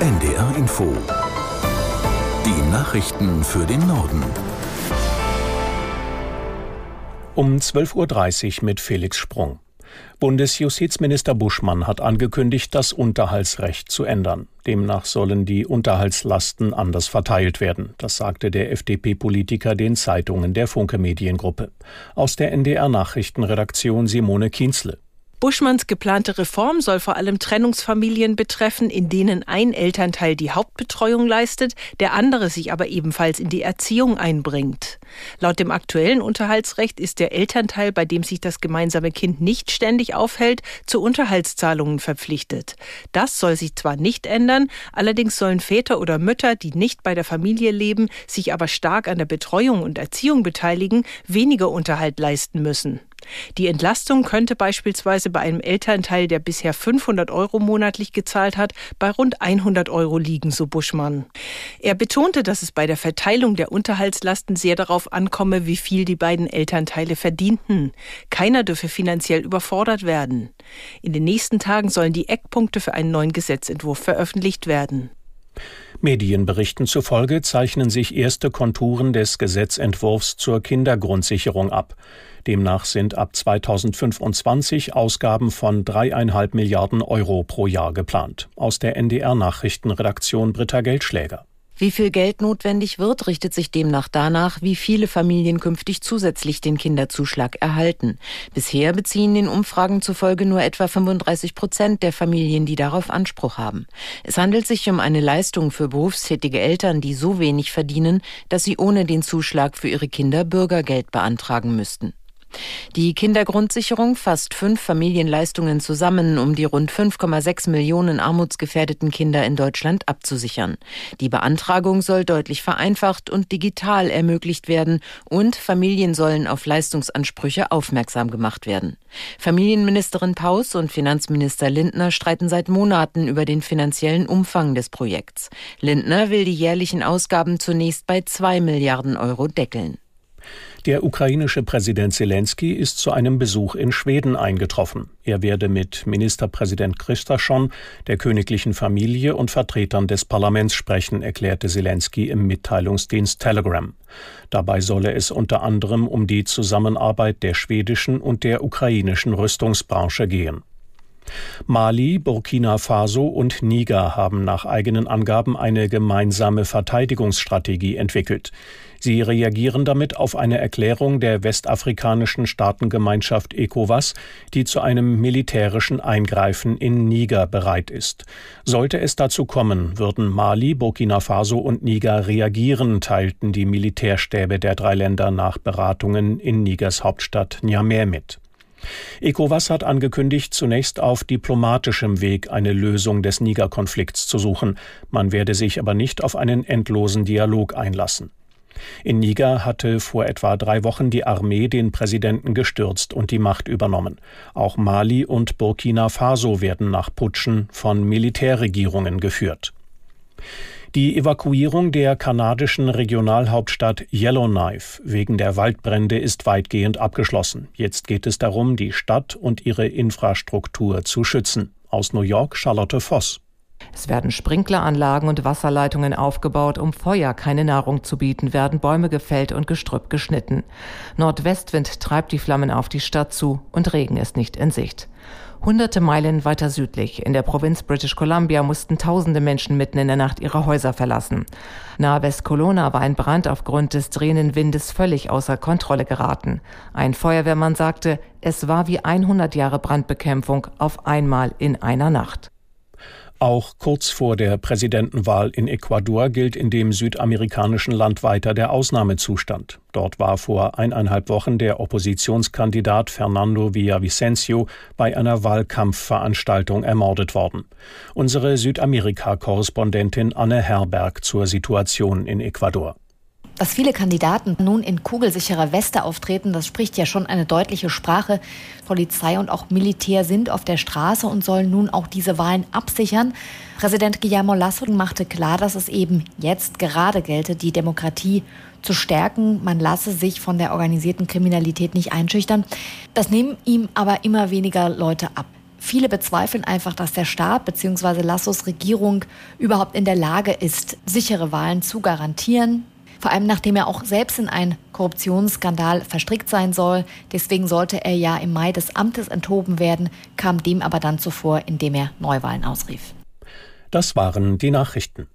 NDR Info. Die Nachrichten für den Norden. Um 12.30 Uhr mit Felix Sprung. Bundesjustizminister Buschmann hat angekündigt, das Unterhaltsrecht zu ändern. Demnach sollen die Unterhaltslasten anders verteilt werden. Das sagte der FDP-Politiker den Zeitungen der Funke Mediengruppe. Aus der NDR Nachrichtenredaktion Simone Kienzle. Buschmanns geplante Reform soll vor allem Trennungsfamilien betreffen, in denen ein Elternteil die Hauptbetreuung leistet, der andere sich aber ebenfalls in die Erziehung einbringt. Laut dem aktuellen Unterhaltsrecht ist der Elternteil, bei dem sich das gemeinsame Kind nicht ständig aufhält, zu Unterhaltszahlungen verpflichtet. Das soll sich zwar nicht ändern, allerdings sollen Väter oder Mütter, die nicht bei der Familie leben, sich aber stark an der Betreuung und Erziehung beteiligen, weniger Unterhalt leisten müssen. Die Entlastung könnte beispielsweise bei einem Elternteil, der bisher 500 Euro monatlich gezahlt hat, bei rund 100 Euro liegen, so Buschmann. Er betonte, dass es bei der Verteilung der Unterhaltslasten sehr darauf ankomme, wie viel die beiden Elternteile verdienten. Keiner dürfe finanziell überfordert werden. In den nächsten Tagen sollen die Eckpunkte für einen neuen Gesetzentwurf veröffentlicht werden. Medienberichten zufolge zeichnen sich erste Konturen des Gesetzentwurfs zur Kindergrundsicherung ab. Demnach sind ab 2025 Ausgaben von dreieinhalb Milliarden Euro pro Jahr geplant. Aus der NDR Nachrichtenredaktion Britta Geldschläger. Wie viel Geld notwendig wird, richtet sich demnach danach, wie viele Familien künftig zusätzlich den Kinderzuschlag erhalten. Bisher beziehen den Umfragen zufolge nur etwa 35 Prozent der Familien, die darauf Anspruch haben. Es handelt sich um eine Leistung für berufstätige Eltern, die so wenig verdienen, dass sie ohne den Zuschlag für ihre Kinder Bürgergeld beantragen müssten. Die Kindergrundsicherung fasst fünf Familienleistungen zusammen, um die rund 5,6 Millionen armutsgefährdeten Kinder in Deutschland abzusichern. Die Beantragung soll deutlich vereinfacht und digital ermöglicht werden und Familien sollen auf Leistungsansprüche aufmerksam gemacht werden. Familienministerin Paus und Finanzminister Lindner streiten seit Monaten über den finanziellen Umfang des Projekts. Lindner will die jährlichen Ausgaben zunächst bei zwei Milliarden Euro deckeln. Der ukrainische Präsident Zelensky ist zu einem Besuch in Schweden eingetroffen. Er werde mit Ministerpräsident Christaschon, der königlichen Familie und Vertretern des Parlaments sprechen, erklärte Zelensky im Mitteilungsdienst Telegram. Dabei solle es unter anderem um die Zusammenarbeit der schwedischen und der ukrainischen Rüstungsbranche gehen. Mali, Burkina Faso und Niger haben nach eigenen Angaben eine gemeinsame Verteidigungsstrategie entwickelt. Sie reagieren damit auf eine Erklärung der westafrikanischen Staatengemeinschaft ECOWAS, die zu einem militärischen Eingreifen in Niger bereit ist. Sollte es dazu kommen, würden Mali, Burkina Faso und Niger reagieren, teilten die Militärstäbe der drei Länder nach Beratungen in Nigers Hauptstadt Niamey mit. ECOWAS hat angekündigt, zunächst auf diplomatischem Weg eine Lösung des Niger-Konflikts zu suchen. Man werde sich aber nicht auf einen endlosen Dialog einlassen. In Niger hatte vor etwa drei Wochen die Armee den Präsidenten gestürzt und die Macht übernommen. Auch Mali und Burkina Faso werden nach Putschen von Militärregierungen geführt. Die Evakuierung der kanadischen Regionalhauptstadt Yellowknife wegen der Waldbrände ist weitgehend abgeschlossen. Jetzt geht es darum, die Stadt und ihre Infrastruktur zu schützen. Aus New York Charlotte Voss. Es werden Sprinkleranlagen und Wasserleitungen aufgebaut, um Feuer keine Nahrung zu bieten, werden Bäume gefällt und Gestrüpp geschnitten. Nordwestwind treibt die Flammen auf die Stadt zu und Regen ist nicht in Sicht. Hunderte Meilen weiter südlich, in der Provinz British Columbia, mussten tausende Menschen mitten in der Nacht ihre Häuser verlassen. Nahe West Kelowna war ein Brand aufgrund des drehenden Windes völlig außer Kontrolle geraten. Ein Feuerwehrmann sagte, es war wie 100 Jahre Brandbekämpfung auf einmal in einer Nacht. Auch kurz vor der Präsidentenwahl in Ecuador gilt in dem südamerikanischen Land weiter der Ausnahmezustand. Dort war vor eineinhalb Wochen der Oppositionskandidat Fernando Villavicencio bei einer Wahlkampfveranstaltung ermordet worden. Unsere Südamerika-Korrespondentin Anne Herberg zur Situation in Ecuador. Dass viele Kandidaten nun in kugelsicherer Weste auftreten, das spricht ja schon eine deutliche Sprache. Polizei und auch Militär sind auf der Straße und sollen nun auch diese Wahlen absichern. Präsident Guillermo Lasso machte klar, dass es eben jetzt gerade gelte, die Demokratie zu stärken. Man lasse sich von der organisierten Kriminalität nicht einschüchtern. Das nehmen ihm aber immer weniger Leute ab. Viele bezweifeln einfach, dass der Staat bzw. Lassos Regierung überhaupt in der Lage ist, sichere Wahlen zu garantieren. Vor allem nachdem er auch selbst in einen Korruptionsskandal verstrickt sein soll. Deswegen sollte er ja im Mai des Amtes enthoben werden, kam dem aber dann zuvor, indem er Neuwahlen ausrief. Das waren die Nachrichten.